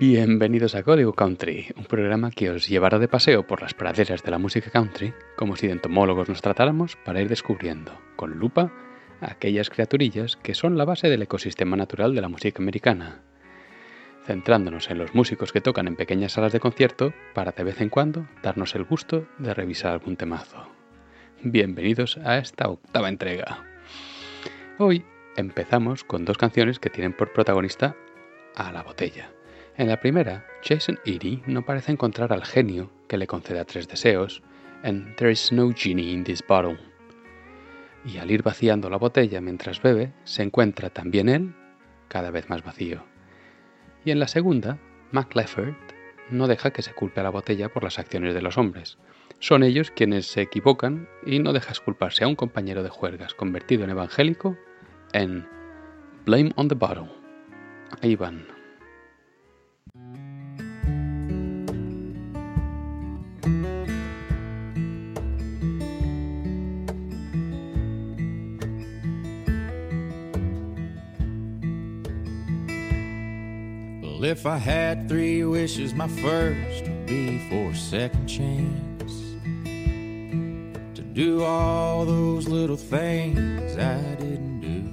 Bienvenidos a Código Country, un programa que os llevará de paseo por las praderas de la música country, como si de entomólogos nos tratáramos, para ir descubriendo, con lupa, aquellas criaturillas que son la base del ecosistema natural de la música americana, centrándonos en los músicos que tocan en pequeñas salas de concierto para de vez en cuando darnos el gusto de revisar algún temazo. Bienvenidos a esta octava entrega. Hoy empezamos con dos canciones que tienen por protagonista a la botella. En la primera, Jason Eady no parece encontrar al genio que le conceda tres deseos en There is no genie in this bottle. Y al ir vaciando la botella mientras bebe, se encuentra también él cada vez más vacío. Y en la segunda, Mac no deja que se culpe a la botella por las acciones de los hombres. Son ellos quienes se equivocan y no dejas culparse a un compañero de juergas convertido en evangélico en Blame on the Bottle. Ahí van. If I had three wishes, my first would be for a second chance to do all those little things I didn't do.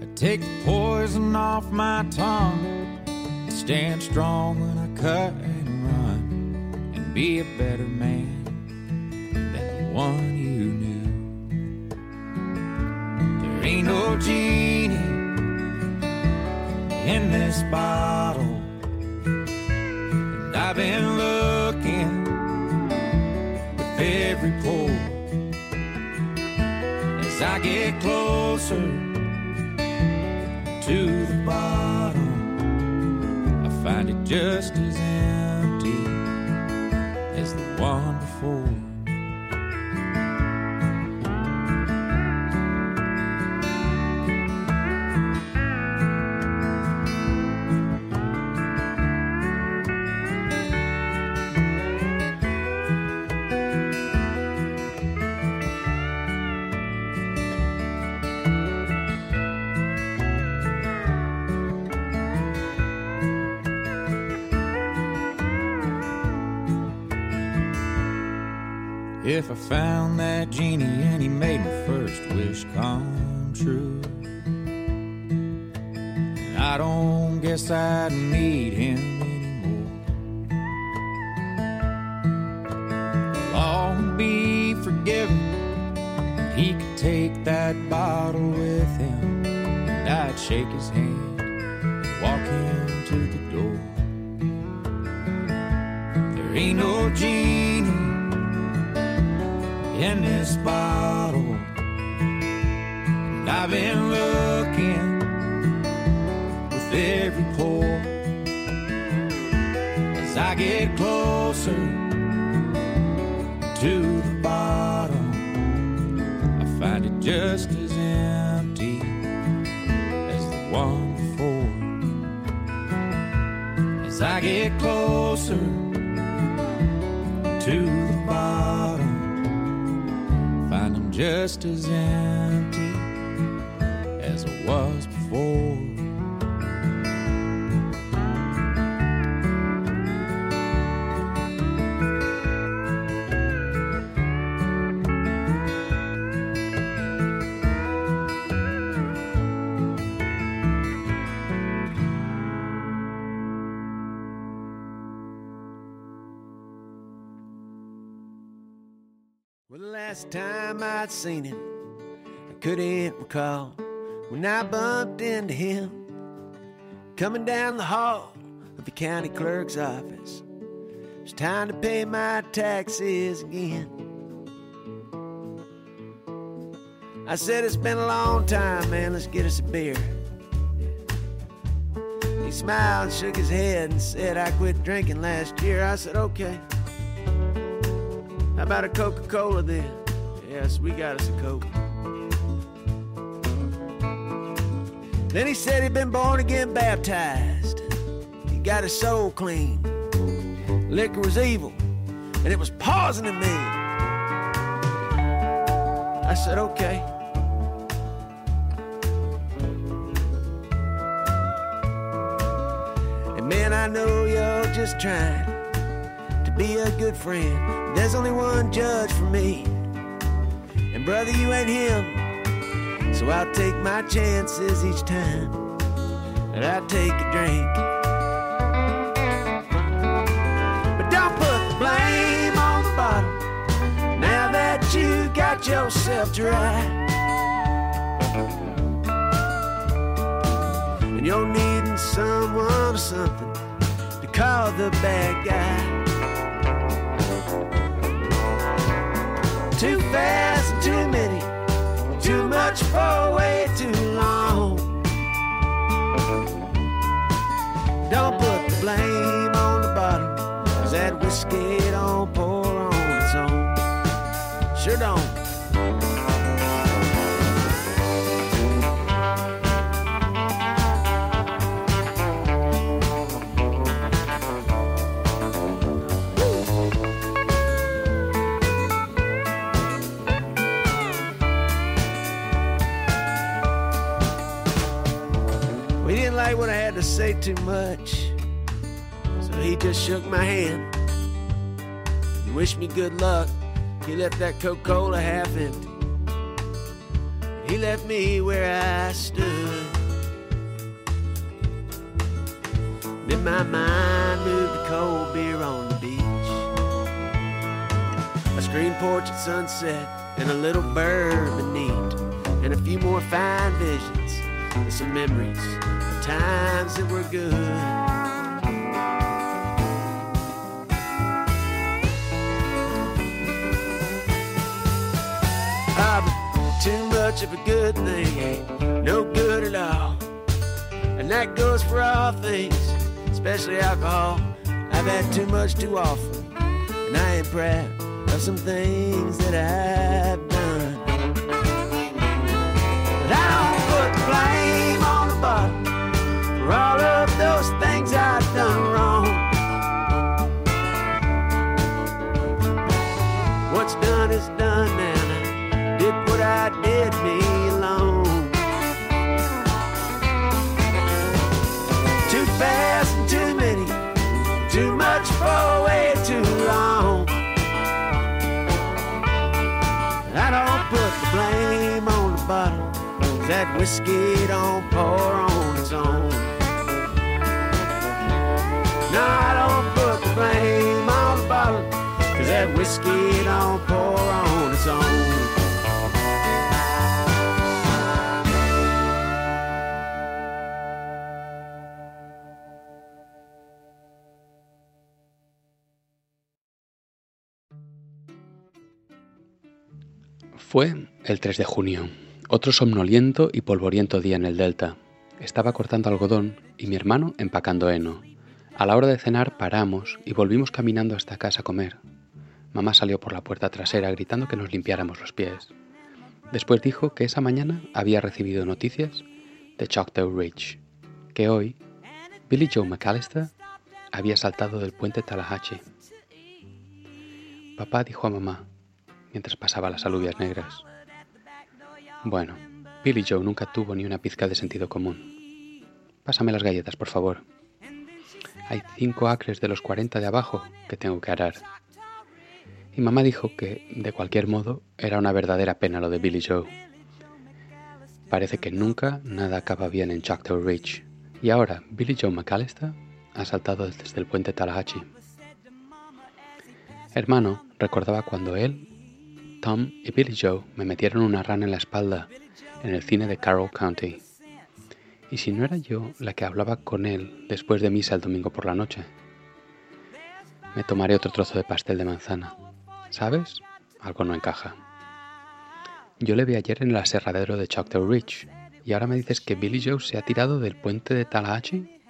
I'd take the poison off my tongue, stand strong when I cut and run, and be a better man than the one you knew. There ain't no genie this bottle. And I've been looking with every pore as I get closer to the bottom. I find it just And looking with every pore as I get closer to the bottom. I find it just as empty as the one before. As I get closer to the bottom find I'm just as empty was before. Well, the last time I'd seen him, I couldn't recall when I bumped into him coming down the hall of the county clerk's office. It's time to pay my taxes again. I said, It's been a long time, man. Let's get us a beer. He smiled and shook his head and said, I quit drinking last year. I said, Okay. How about a Coca Cola then? Yes, we got us a Coke. Then he said he'd been born again baptized. He got his soul clean. Liquor was evil, and it was poisoning me. I said, okay. And man, I know you're just trying to be a good friend. There's only one judge for me. And brother, you ain't him. So I'll take my chances each time that I take a drink. But don't put the blame on the bottle now that you got yourself dry. And you're needing someone or something to call the bad guy. Too fast and too much for way too long. Don't put the blame on the bottom, cause that whiskey too much. So he just shook my hand and wished me good luck. He left that Coca Cola half empty. He left me where I stood. Then my mind moved to cold beer on the beach. A screen porch at sunset and a little bourbon neat. And a few more fine visions and some memories times that were good. Too much of a good thing no good at all. And that goes for all things, especially alcohol. I've had too much too often, and I ain't proud of some things that I've done. For all of those things I've done wrong. What's done is done now. I did what I did, me alone. Too fast and too many, too much for way too long. I don't put the blame on the bottle, that whiskey don't pour on its own. Fue el 3 de junio, otro somnoliento y polvoriento día en el Delta. Estaba cortando algodón y mi hermano empacando heno. A la hora de cenar paramos y volvimos caminando hasta casa a comer. Mamá salió por la puerta trasera gritando que nos limpiáramos los pies. Después dijo que esa mañana había recibido noticias de Choctaw Ridge, que hoy Billy Joe McAllister había saltado del puente Tallahatchie. Papá dijo a mamá, mientras pasaba las alubias negras. Bueno, Billy Joe nunca tuvo ni una pizca de sentido común. Pásame las galletas, por favor. Hay cinco acres de los cuarenta de abajo que tengo que arar. Y mamá dijo que, de cualquier modo, era una verdadera pena lo de Billy Joe. Parece que nunca nada acaba bien en Choctaw Ridge. Y ahora Billy Joe McAllister ha saltado desde el puente Tallahatchie. Hermano recordaba cuando él, Tom y Billy Joe me metieron una rana en la espalda en el cine de Carroll County. ¿Y si no era yo la que hablaba con él después de misa el domingo por la noche? Me tomaré otro trozo de pastel de manzana. ¿Sabes? Algo no encaja. Yo le vi ayer en el aserradero de Choctaw Ridge y ahora me dices que Billy Joe se ha tirado del puente de Tallahatchie.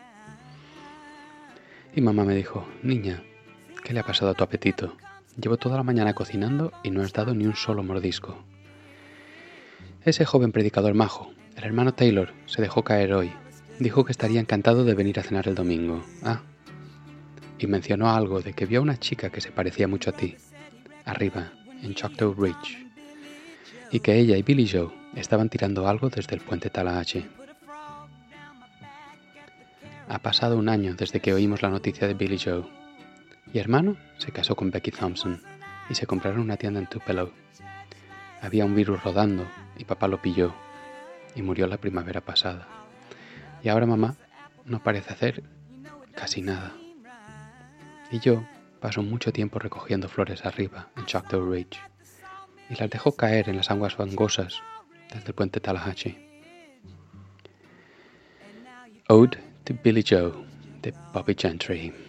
Y mamá me dijo, niña, ¿qué le ha pasado a tu apetito? Llevo toda la mañana cocinando y no has dado ni un solo mordisco. Ese joven predicador majo, el hermano Taylor, se dejó caer hoy. Dijo que estaría encantado de venir a cenar el domingo. Ah. Y mencionó algo de que vio a una chica que se parecía mucho a ti, arriba, en Choctaw Ridge, y que ella y Billy Joe estaban tirando algo desde el puente Tallahatchie. Ha pasado un año desde que oímos la noticia de Billy Joe. Y hermano se casó con Becky Thompson y se compraron una tienda en Tupelo. Había un virus rodando y papá lo pilló y murió la primavera pasada. Y ahora mamá no parece hacer casi nada. Y yo paso mucho tiempo recogiendo flores arriba, en Choctaw Ridge, y las dejo caer en las aguas fangosas desde el puente Tallahatchie. Ode to Billy Joe de Bobby Gentry.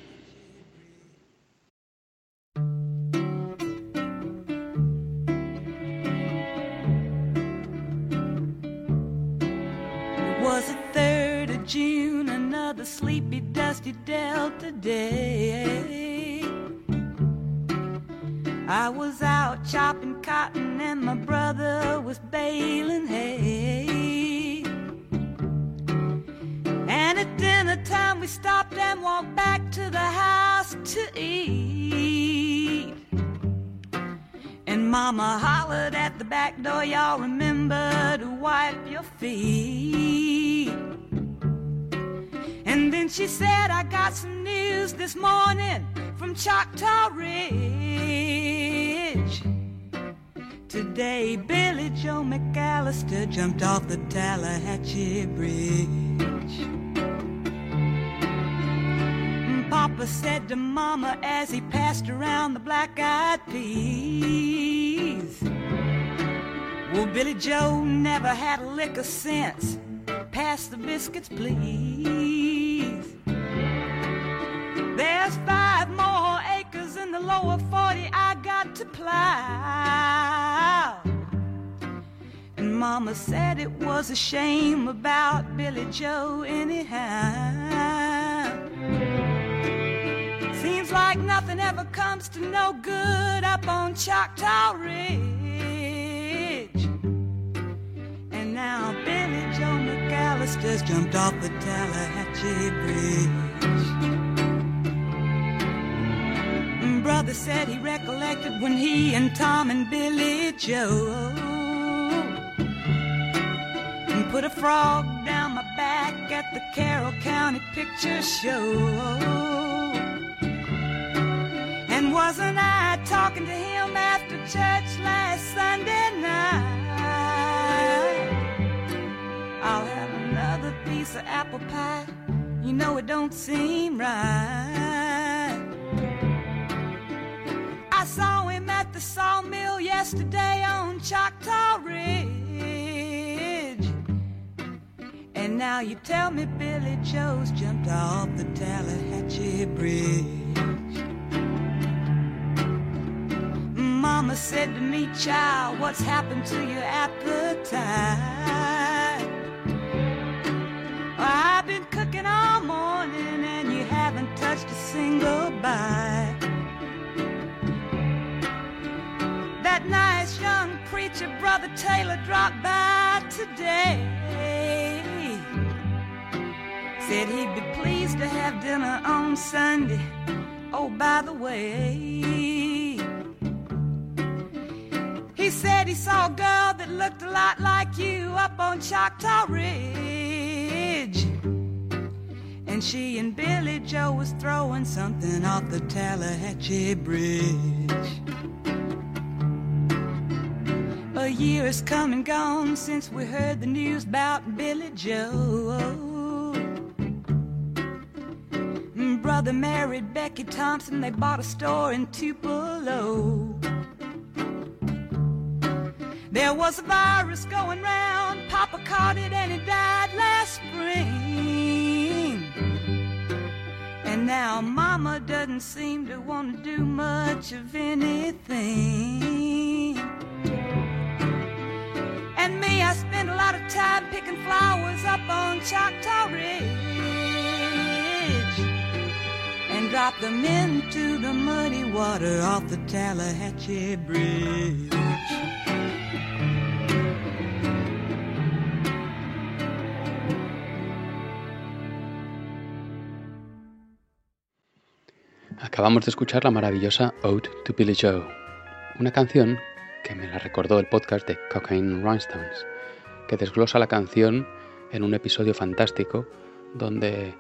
The sleepy, dusty Delta day. I was out chopping cotton and my brother was baling hay. And at dinner time we stopped and walked back to the house to eat. And mama hollered at the back door, y'all remember to wipe your feet. And she said, I got some news this morning from Choctaw Ridge. Today, Billie Joe McAllister jumped off the Tallahatchie Bridge. Papa said to Mama as he passed around the black eyed peas. Well, Billie Joe never had a lick of sense. Pass the biscuits, please. There's five more acres in the lower 40 I got to plow. And Mama said it was a shame about Billie Joe, anyhow. Seems like nothing ever comes to no good up on Choctaw Ridge. McAllister's jumped off the Tallahatchie Bridge. Brother said he recollected when he and Tom and Billie Joe put a frog down my back at the Carroll County Picture Show. And wasn't I talking to him after church last Sunday night? Piece of apple pie. You know it don't seem right. I saw him at the sawmill yesterday on Choctaw Ridge. And now you tell me Billie Joe's jumped off the Tallahatchie Bridge. Mama said to me, child, what's happened to your appetite? I've been cooking all morning and you haven't touched a single bite. That nice young preacher, Brother Taylor, dropped by today. Said he'd be pleased to have dinner on Sunday. Oh, by the way, he said he saw a girl that looked a lot like you up on Choctaw Ridge. And she and Billie Joe was throwing something off the Tallahatchie Bridge. A year has come and gone since we heard the news about Billie Joe. Brother married Becky Thompson, they bought a store in Tupelo. There was a virus going round, Papa caught it and he died last spring. And now Mama doesn't seem to want to do much of anything. And me, I spend a lot of time picking flowers up on Choctaw Ridge and drop them into the muddy water off the Tallahatchie Bridge. Acabamos de escuchar la maravillosa Ode to Billy Joe, una canción que me la recordó el podcast de Cocaine Rhinestones, que desglosa la canción en un episodio fantástico donde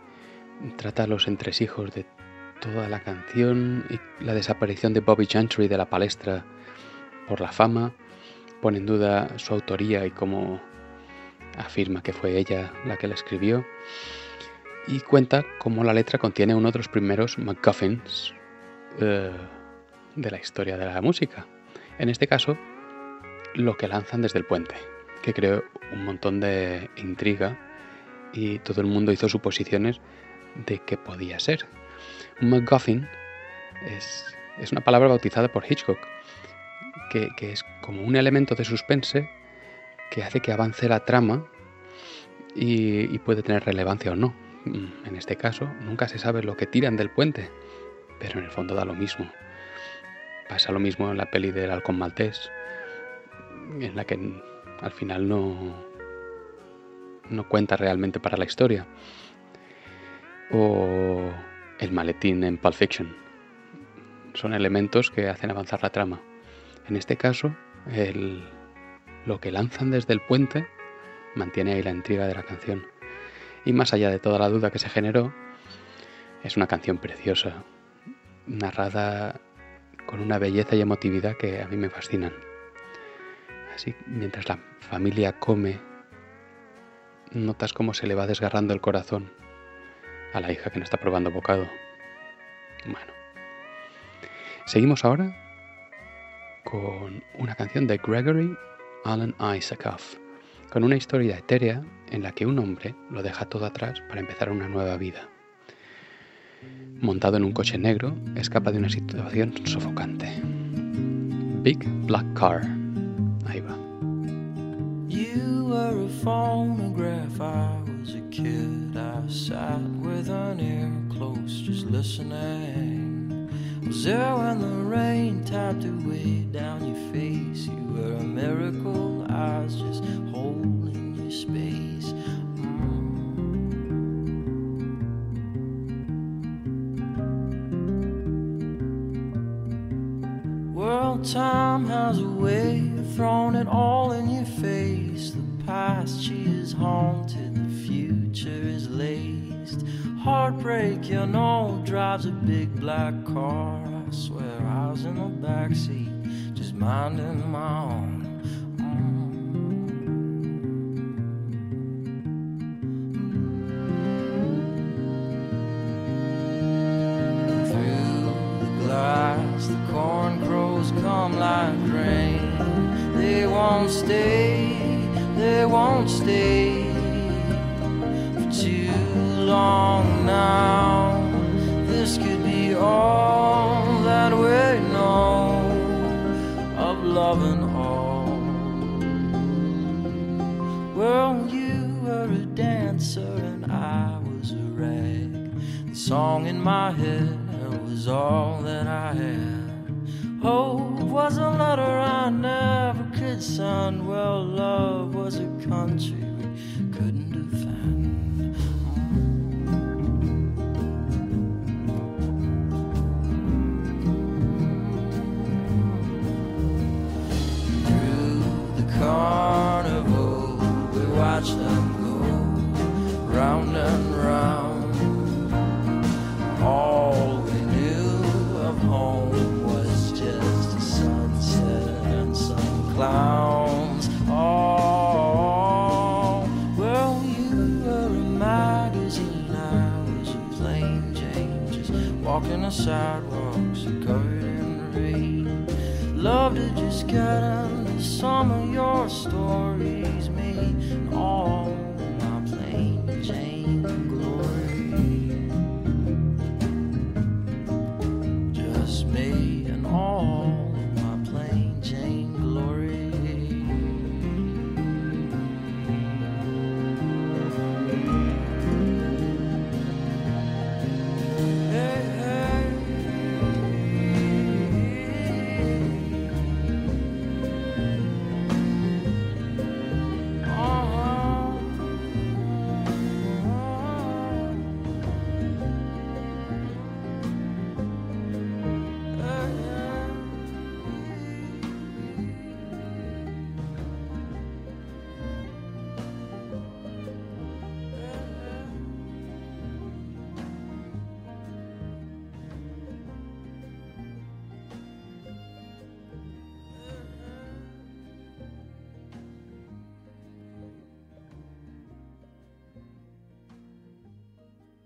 trata los entresijos de toda la canción y la desaparición de Bobby Gentry de la palestra por la fama, pone en duda su autoría y cómo afirma que fue ella la que la escribió, y cuenta cómo la letra contiene uno de los primeros MacGuffins eh, de la historia de la música. En este caso, lo que lanzan desde el puente, que creó un montón de intriga y todo el mundo hizo suposiciones de qué podía ser. Un MacGuffin es, una palabra bautizada por Hitchcock, que, es como un elemento de suspense que hace que avance la trama y, puede tener relevancia o no. En este caso, nunca se sabe lo que tiran del puente, pero en el fondo da lo mismo. Pasa lo mismo en la peli del halcón maltés, en la que al final no, no cuenta realmente para la historia. O el maletín en Pulp Fiction. Son elementos que hacen avanzar la trama. En este caso, el, lo que lanzan desde el puente mantiene ahí la intriga de la canción. Y más allá de toda la duda que se generó, es una canción preciosa, narrada con una belleza y emotividad que a mí me fascinan. Así, mientras la familia come, notas cómo se le va desgarrando el corazón a la hija que no está probando bocado. Bueno. Seguimos ahora con una canción de Gregory Alan Isaacoff, con una historia etérea en la que un hombre lo deja todo atrás para empezar una nueva vida. Montado en un coche negro, escapa de una situación sofocante. Big Black Car. Ahí va. Was there when the rain tapped away down your face? You were a miracle, I was just holding your space. Mm. World time has a way of throwing it all in your face. The past she is haunted, the future is laced. Heartbreak, you know, drives a big black car. I swear I was in the backseat, just minding my own. Mm. Through the glass, the corn crows come like rain. They won't stay, they won't stay long now. This could be all that we know of love and all. Well, you were a dancer and I was a rag. The song in my head was all that I had. Hope was a letter I never could send. Well, love was a country sidewalks covered in the rain. Love to just get into some of your stories,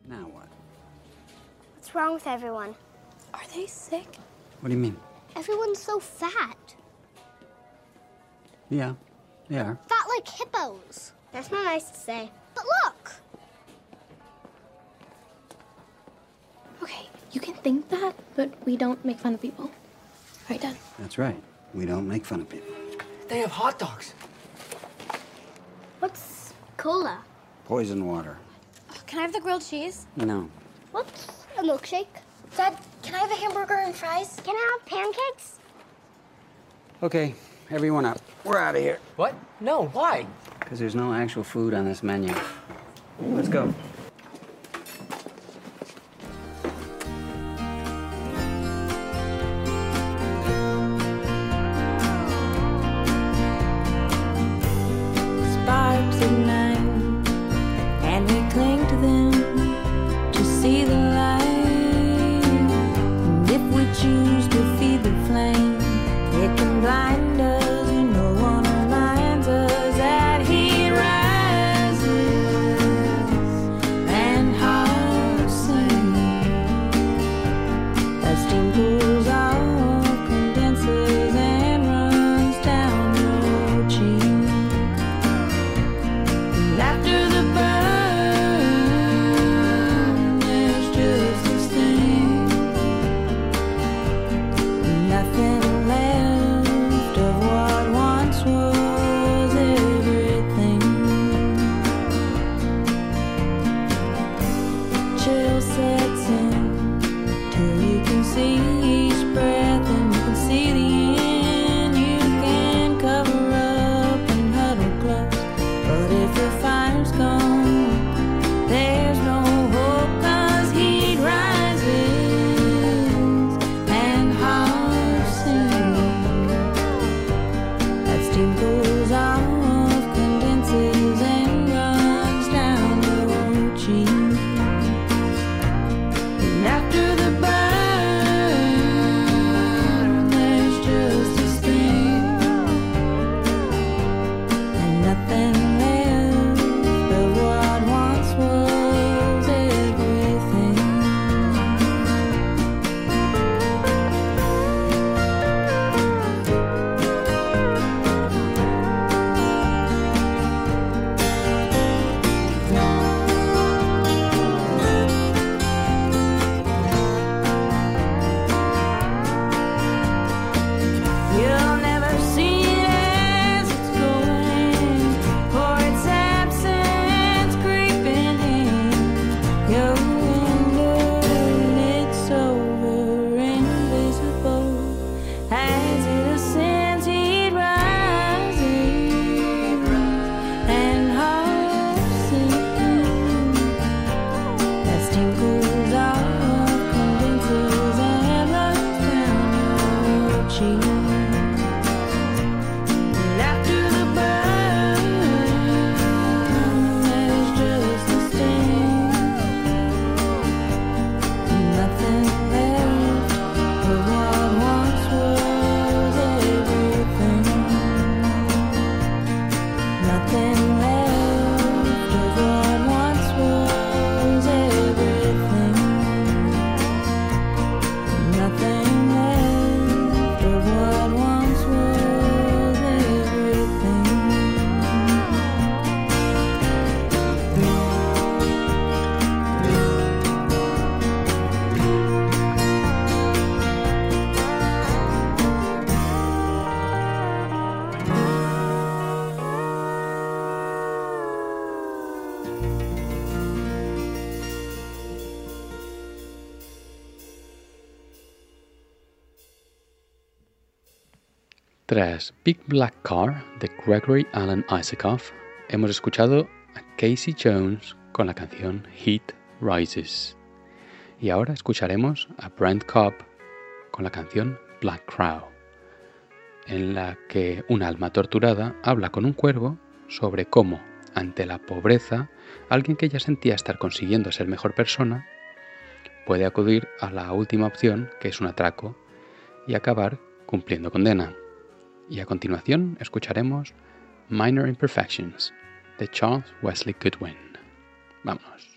Now what? What's wrong with everyone? Are they sick? What do you mean? Everyone's so fat. Yeah, they are. Fat like hippos. That's not nice to say. But look! Okay, you can think that, but we don't make fun of people. Right, Dad? That's right. We don't make fun of people. They have hot dogs. What's cola? Poison water. Can I have the grilled cheese? No. What's a milkshake? Dad, can I have a hamburger and fries? Can I have pancakes? Okay, everyone up. We're out of here. What? No, why? Because there's no actual food on this menu. Let's go. Tras Big Black Car de Gregory Alan Isaacoff, hemos escuchado a Casey Jones con la canción Heat Rises. Y ahora escucharemos a Brent Cobb con la canción Black Crow, en la que una alma torturada habla con un cuervo sobre cómo, ante la pobreza, alguien que ya sentía estar consiguiendo ser mejor persona puede acudir a la última opción, que es un atraco, y acabar cumpliendo condena. Y a continuación escucharemos Minor Imperfections de Charles Wesley Goodwin. Vámonos.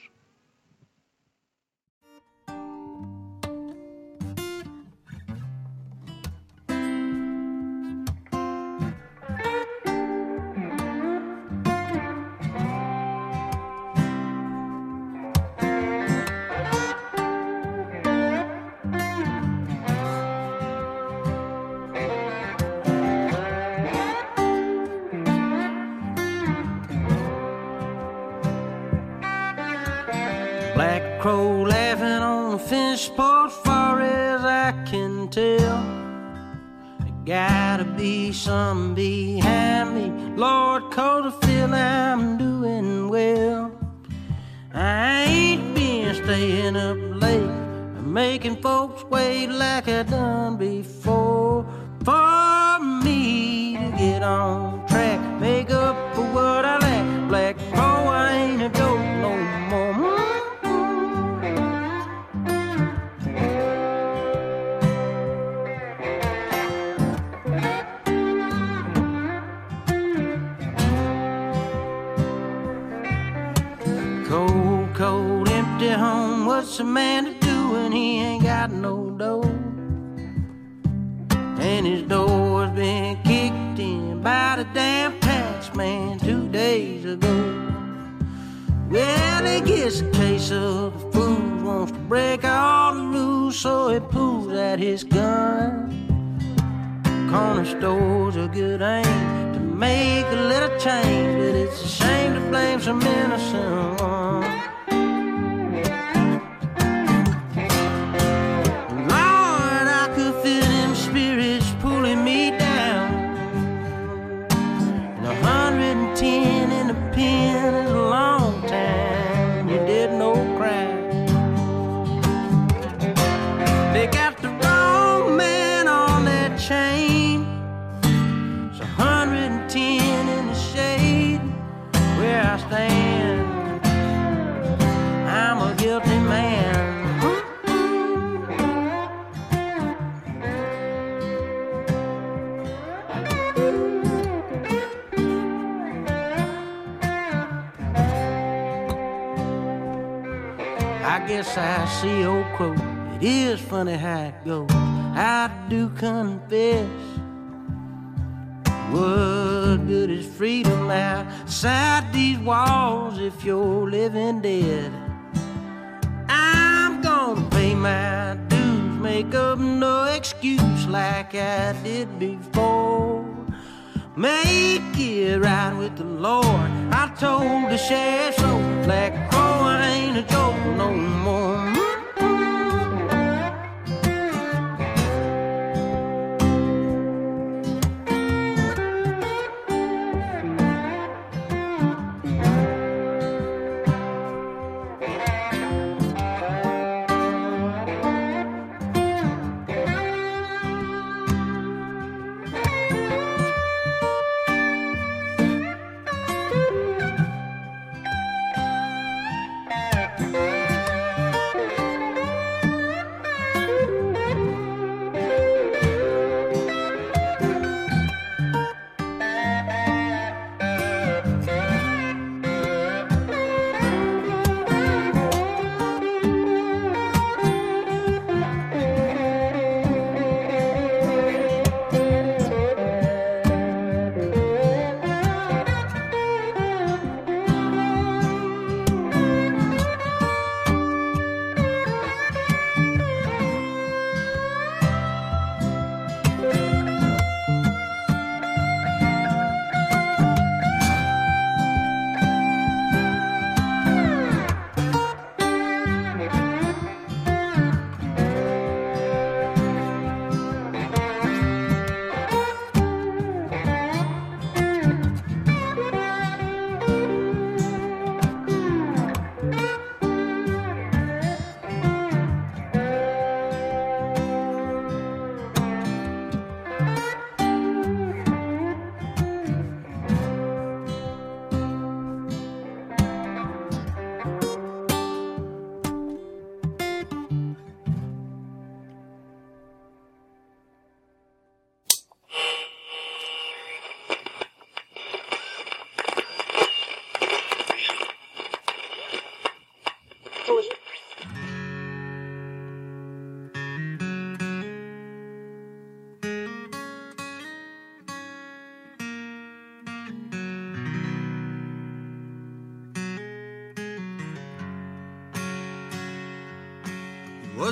Damn tax man two days ago. Well, he gets a case of the food, wants to break all the rules, so he pulls out his gun. Corner store's a good aim to make a little change, but it's a shame to blame some innocent one. I see old crow. It is funny how it goes. I do confess. What good is freedom outside these walls if you're living dead? I'm gonna pay my dues, make up no excuse like I did before. Make it right with the Lord. I told the sheriff so. Black Crow I ain't a joke no more.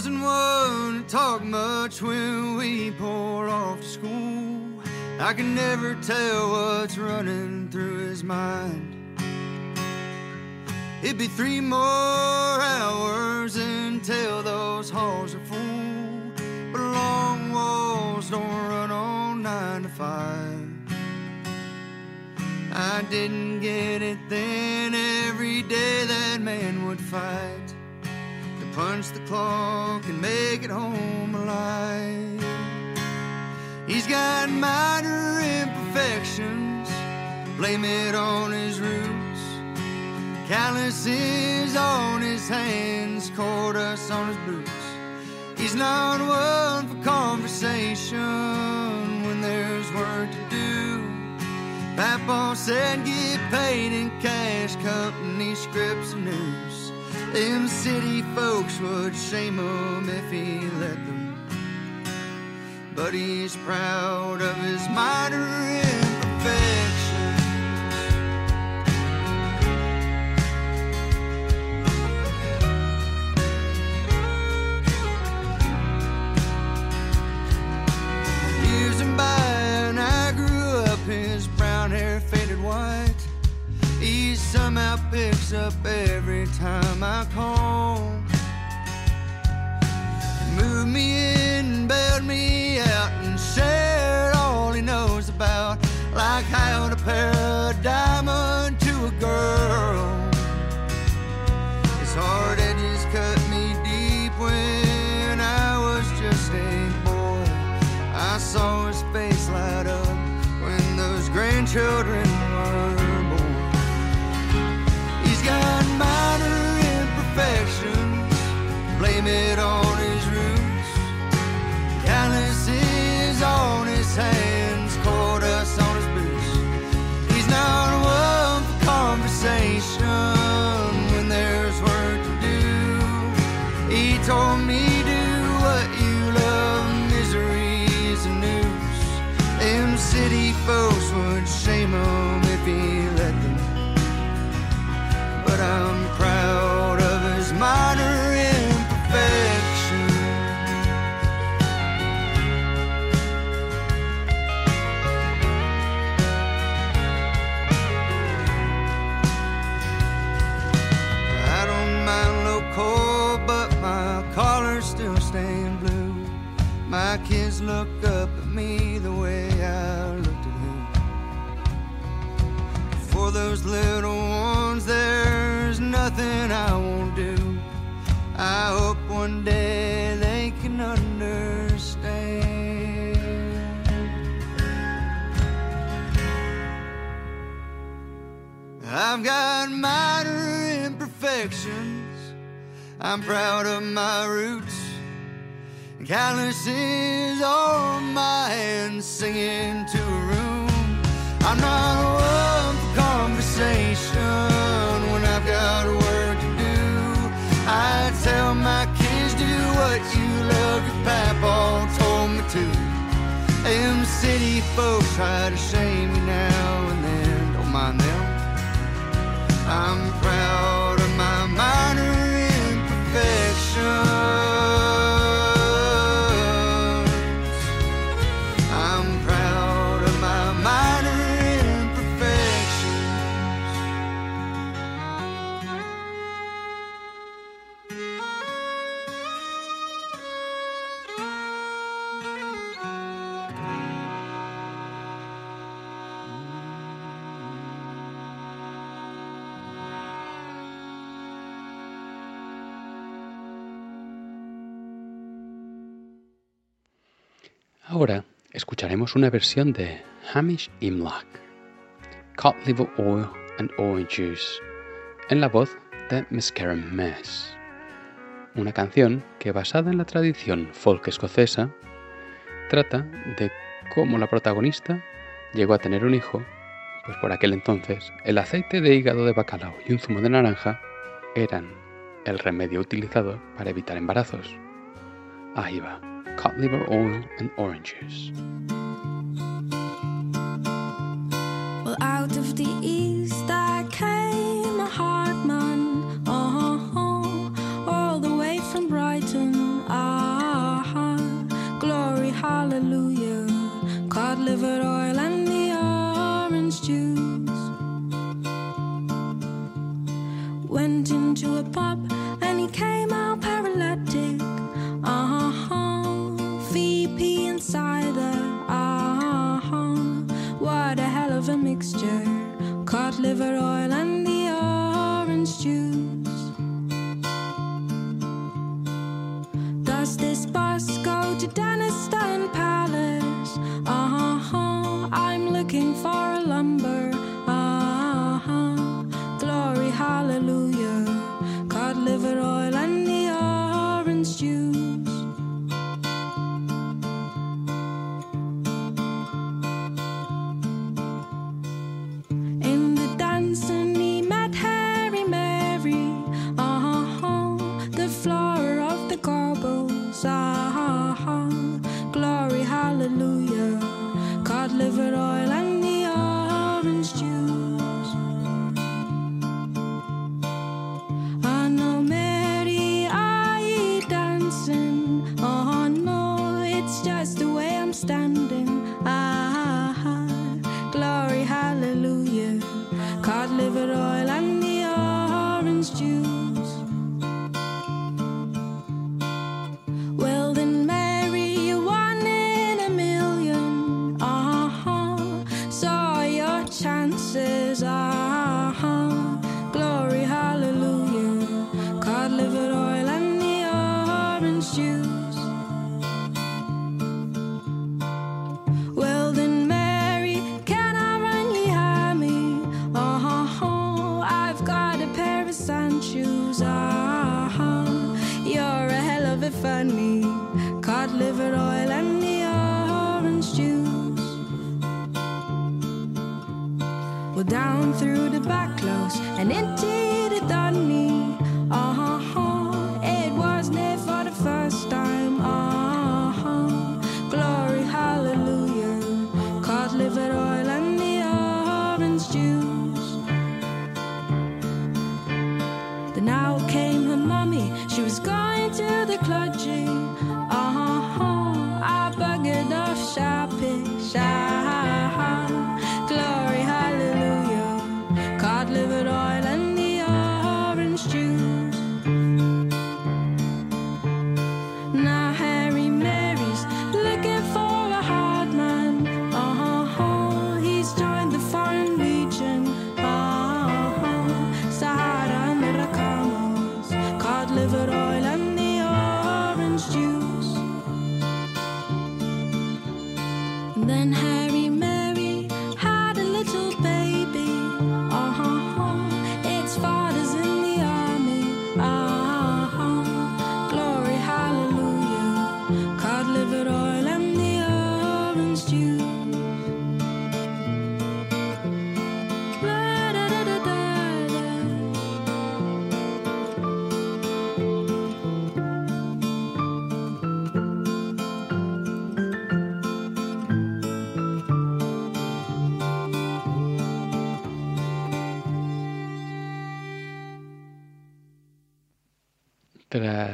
Wasn't one to talk much when we pour off to school. I can never tell what's running through his mind. It'd be three more hours until those halls are full. But long walls don't run on nine to five. I didn't get it then. Every day that man would fight punch the clock and make it home alive. He's got minor imperfections, blame it on his roots. Calluses on his hands, cold dust on his boots. He's not one for conversation when there's work to do. Papa said get paid in cash, company scripts and news. Them city folks would shame him if he let them. But he's proud of his minor somehow picks up every time I call. Moved me in, bailed me out, and shared all he knows about, like how to pair a diamond to a girl. His hard edges cut me deep when I was just a boy. I saw his face light up when those grandchildren blame on his roots. Calluses on his hands, escucharemos una versión de Hamish Imlach, Cod Liver Oil and Orange Juice, en la voz de Miss Karen Mess. Una canción que, basada en la tradición folk escocesa, trata de cómo la protagonista llegó a tener un hijo, pues por aquel entonces el aceite de hígado de bacalao y un zumo de naranja eran el remedio utilizado para evitar embarazos. Ahí va. Cod liver oil and orange juice. Well, liver oil and the orange juice. Does this bus go to Danister and Paris?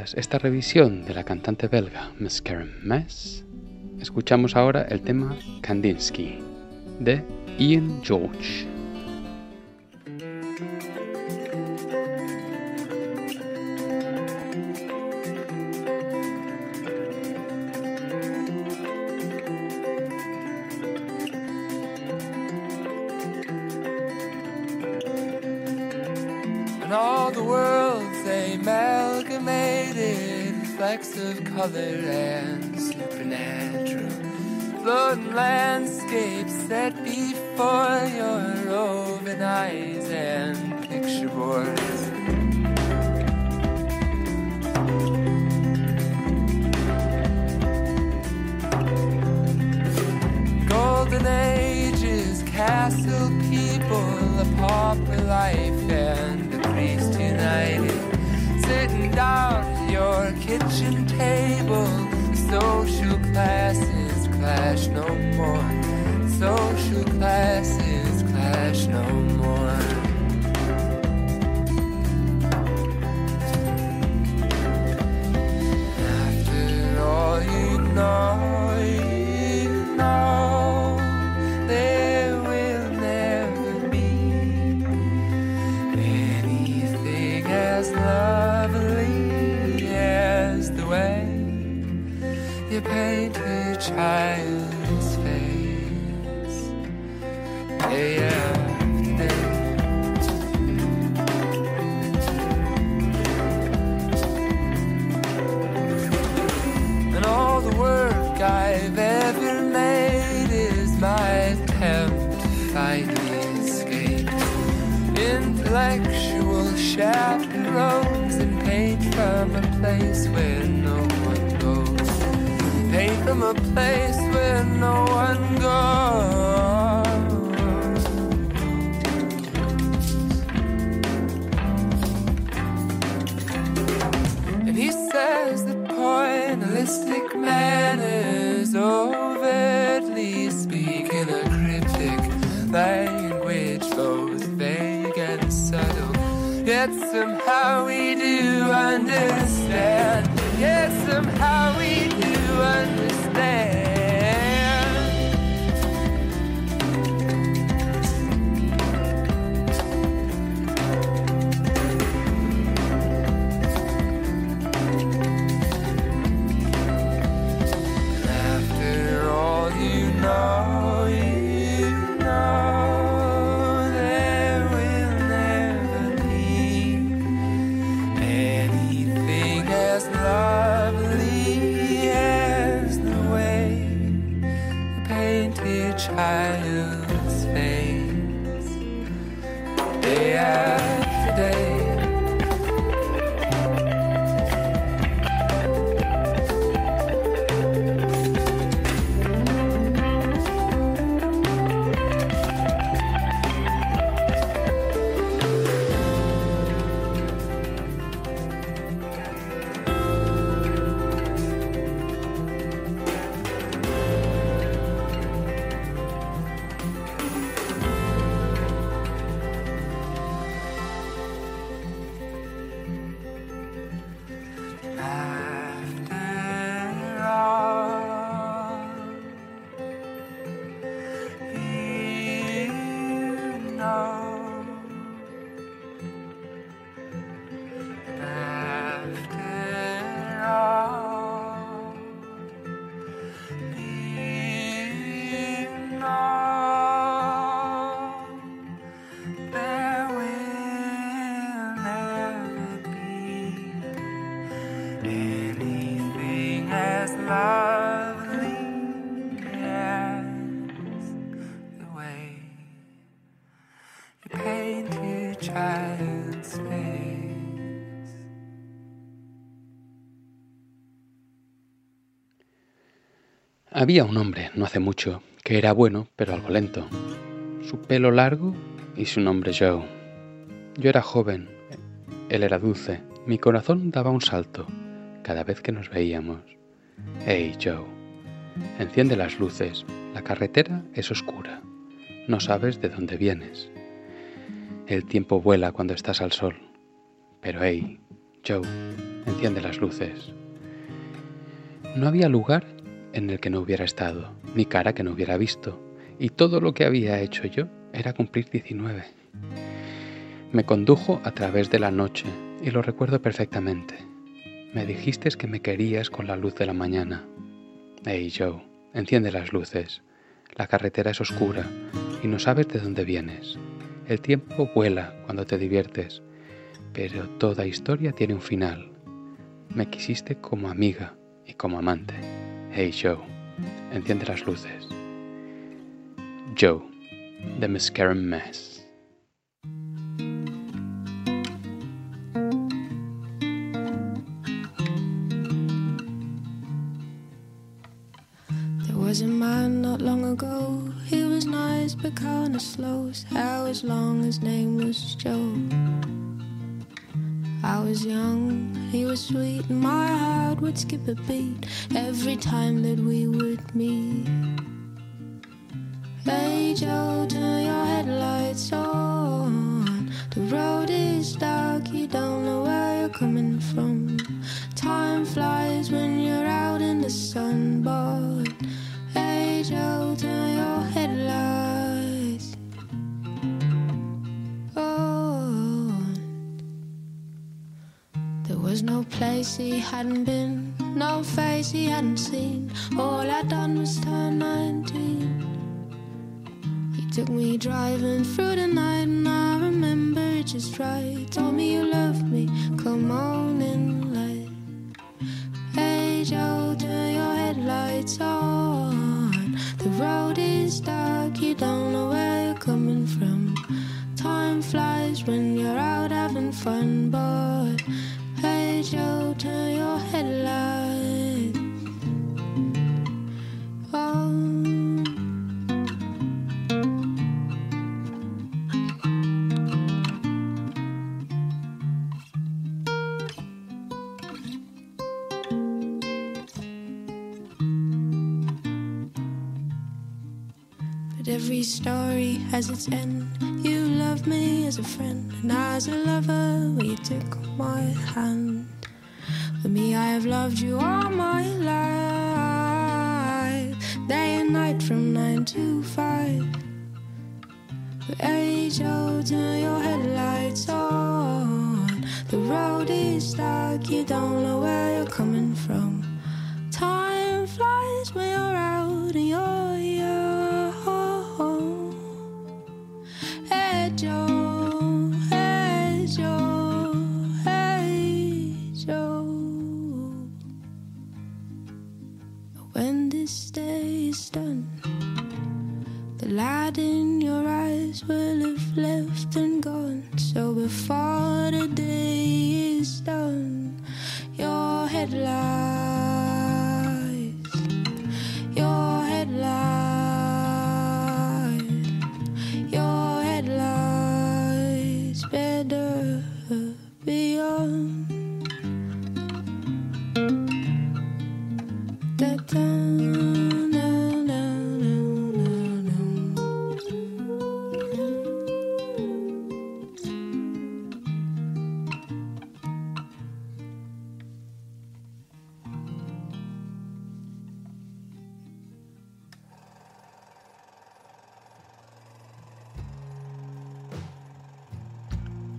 esta revisión de la cantante belga Miss Karen Mess, escuchamos ahora el tema Kandinsky de Ian George. flecks of color and supernatural. Floating landscapes set before your open eyes. Place where no one goes. And he says that pointillistic manners overtly speak in a cryptic language, both vague and subtle. Yet somehow we do understand. Había un hombre, no hace mucho, que era bueno, pero algo lento. Su pelo largo y su nombre Joe. Yo era joven, él era dulce, mi corazón daba un salto cada vez que nos veíamos. Hey Joe, enciende las luces, la carretera es oscura, no sabes de dónde vienes. El tiempo vuela cuando estás al sol. Pero hey, Joe, enciende las luces. No había lugar en el que no hubiera estado, ni cara que no hubiera visto, y todo lo que había hecho yo era cumplir 19. Me condujo a través de la noche, y lo recuerdo perfectamente. Me dijiste que me querías con la luz de la mañana. Hey Joe, enciende las luces. La carretera es oscura y no sabes de dónde vienes. El tiempo vuela cuando te diviertes, pero toda historia tiene un final. Me quisiste como amiga y como amante. Hey Joe, enciende las luces. Joe, The Mascaran Mess. There was a man not long ago. He was nice but kinda slow. Was long, his name was Joe. I was young, he was sweet, and my heart would skip a beat every time that we would meet. Hey Joe, turn your headlights on. The road is dark, you don't know where you're coming from. Time flies when you're out in the sun, but Joe, turn your headlights on. Oh. There was no place he hadn't been, no face he hadn't seen. All I'd done was turn 19. He took me driving through the night, and I remember just right. Told me you loved me, come on in late. Hey Joe, turn your headlights on. Road is dark, you don't know where you're coming from. Time flies when you're out having fun, but hey Joe, turn your headlights story has its end. You loved me as a friend, and as a lover, we took my hand. For me, I have loved you all my life, day and night from nine to five. But age old, turn your headlights on. The road is dark, you don't know where you're coming from. Time flies when you're out and you're Joe, Joe, Joe. When this day is done, the light in your eyes will have left and gone. So before the day is done, your headlights, be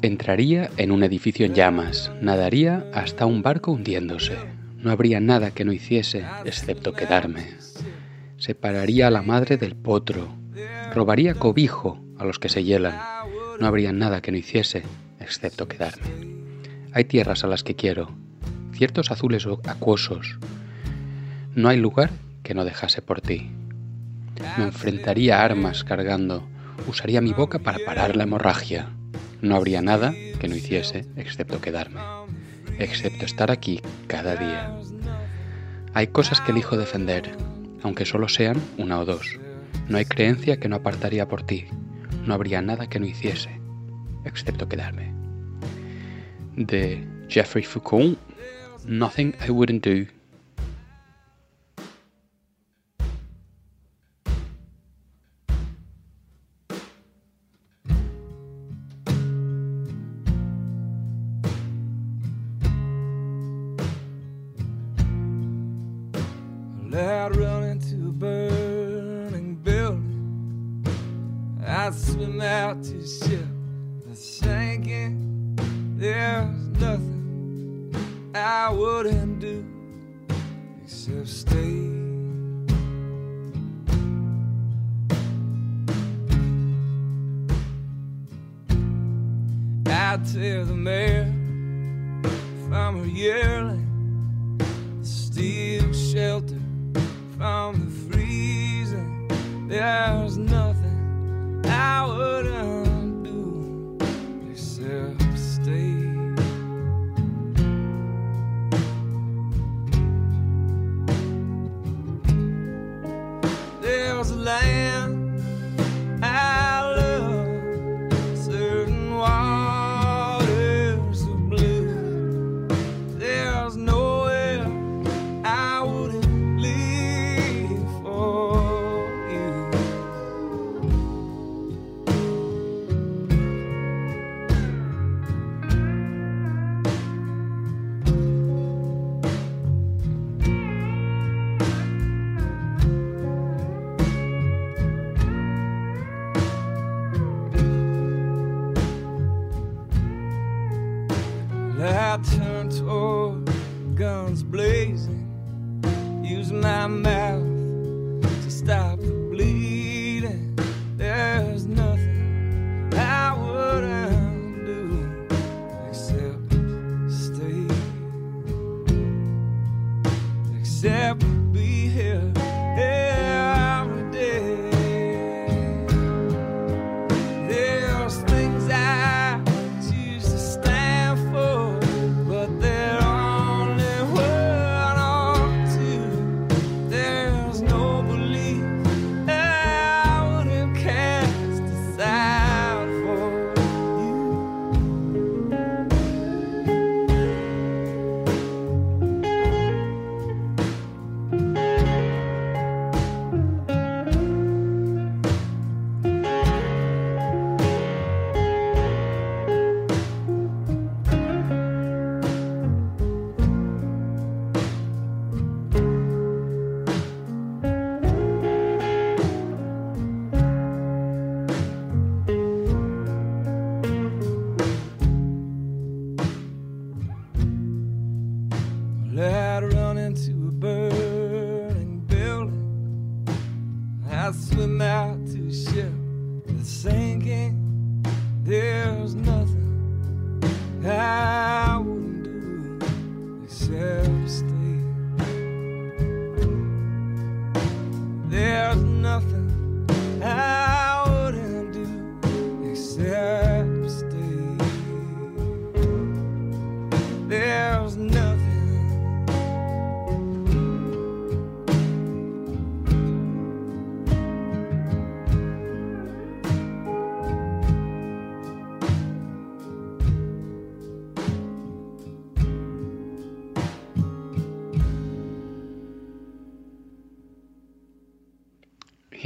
Entraría en un edificio en llamas, nadaría hasta un barco hundiéndose. No habría nada que no hiciese excepto quedarme. Separaría a la madre del potro. Robaría cobijo a los que se hielan. No habría nada que no hiciese excepto quedarme. Hay tierras a las que quiero, ciertos azules acuosos. No hay lugar que no dejase por ti. Me enfrentaría a armas cargando. Usaría mi boca para parar la hemorragia. No habría nada que no hiciese excepto quedarme, excepto estar aquí cada día. Hay cosas que elijo defender, aunque solo sean una o dos. No hay creencia que no apartaría por ti. No habría nada que no hiciese, excepto quedarme. De Jeffrey Foucault, Nothing I Wouldn't Do. There's a land I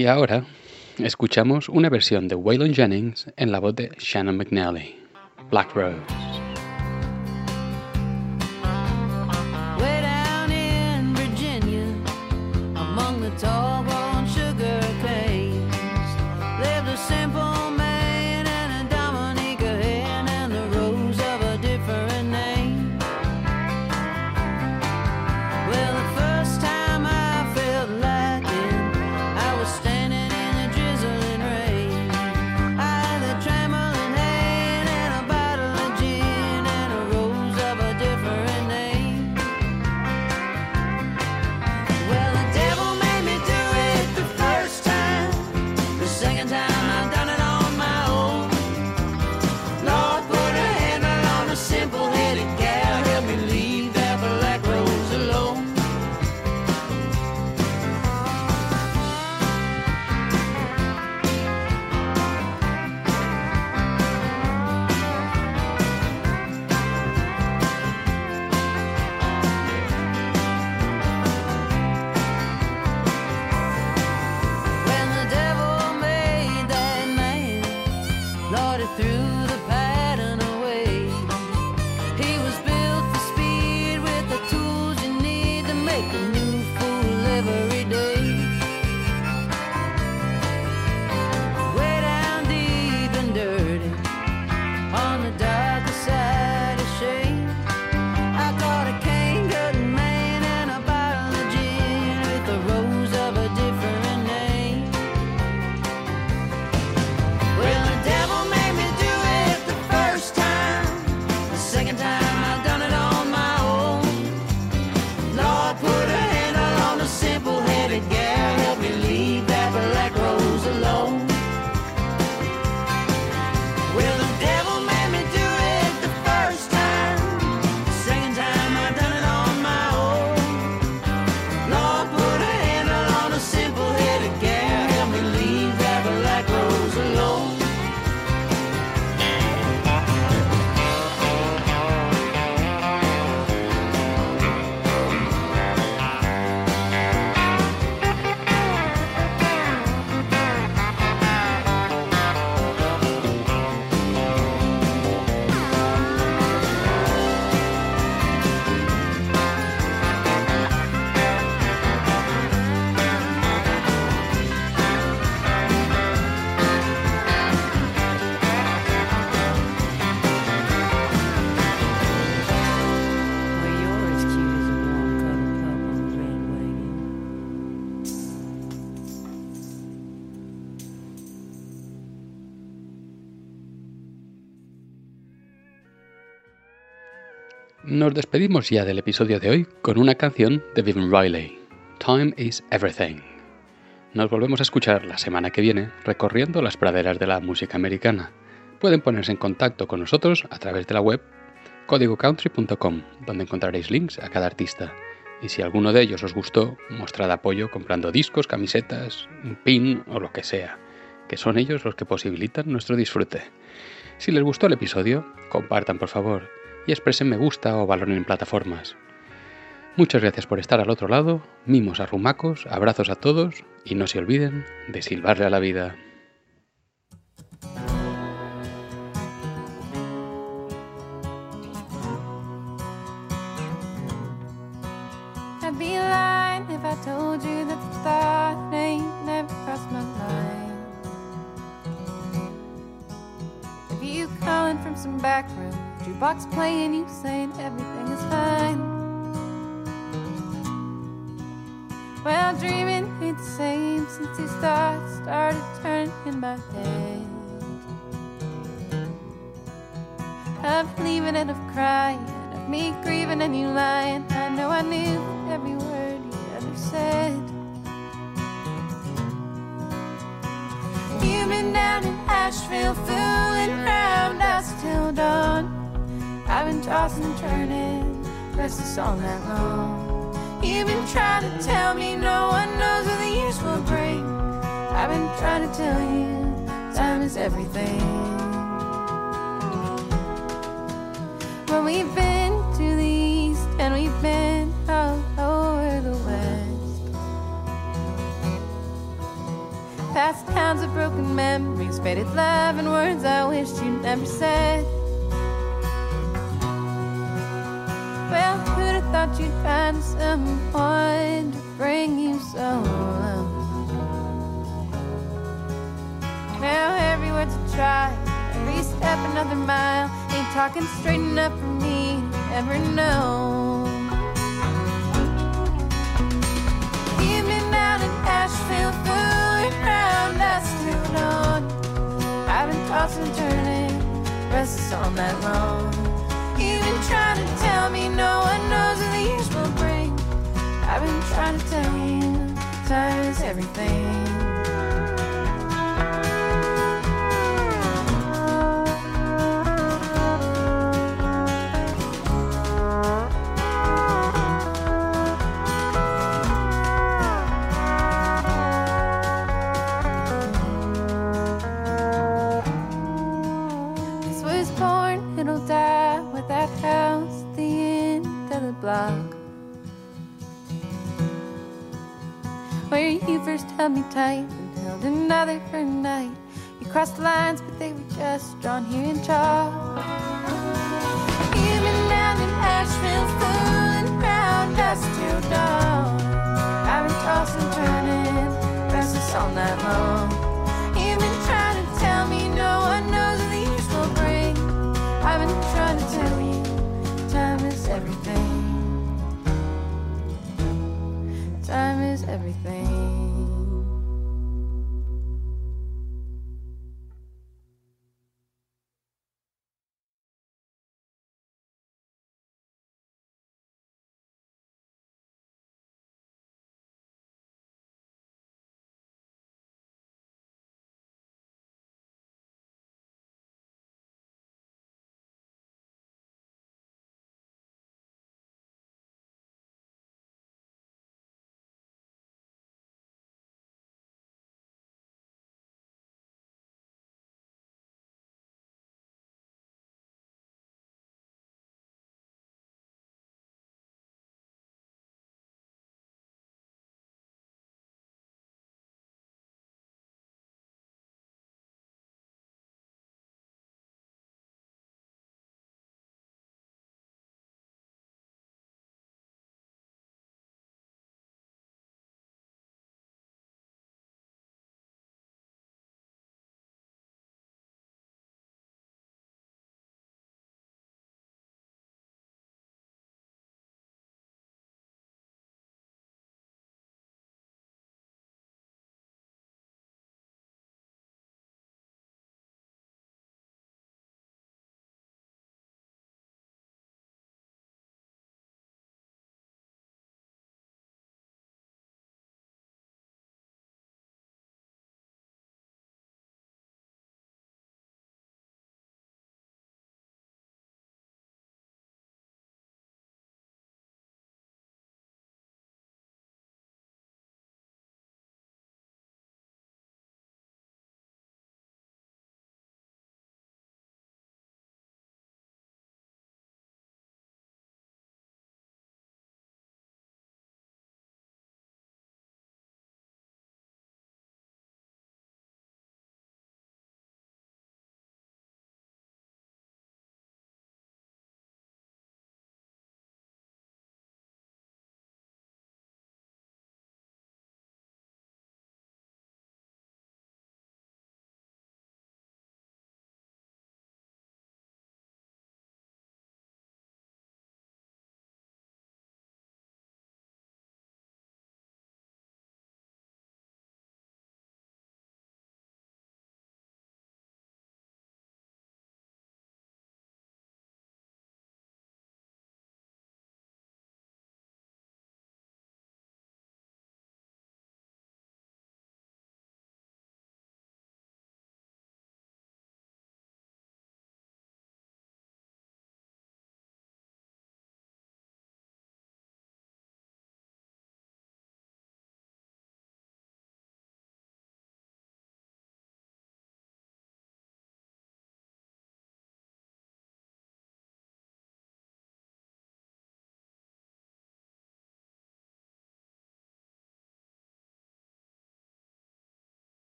Y ahora escuchamos una versión de Waylon Jennings en la voz de Shannon McNally, Black Road. Nos despedimos ya del episodio de hoy con una canción de Vivian Riley, Time is Everything. Nos volvemos a escuchar la semana que viene recorriendo las praderas de la música americana. Pueden ponerse en contacto con nosotros a través de la web códigocountry.com, donde encontraréis links a cada artista. Y si alguno de ellos os gustó, mostrad apoyo comprando discos, camisetas, un pin o lo que sea, que son ellos los que posibilitan nuestro disfrute. Si les gustó el episodio, compartan por favor y expresen me gusta o valoren en plataformas. Muchas gracias por estar al otro lado, mimos a rumacos, abrazos a todos y no se olviden de silbarle a la vida. Jukebox playing, you saying everything is fine. Well, dreaming ain't the same since these thoughts started turning in my head. Of leaving and of crying, of me grieving and you lying. I know I knew every word you ever said. You've been down in Asheville, fooling around us till dawn. I've been tossing and turning, restless all night long. You've been trying to tell me no one knows what the years will bring. I've been trying to tell you, time is everything. Well, we've been to the east and we've been all over the west. Past towns of broken memories, faded love, and words I wished you'd never said. Well, who'd have thought you'd find someone to bring you so low? Now every word's a try, every step another mile. Ain't talking straight enough for me to ever know. You've been out in Asheville, fooling around us till dawn. I've been tossing and turning, restless all night long. Been trying to tell me no one knows what the years will bring. I've been trying to tell you, time is everything.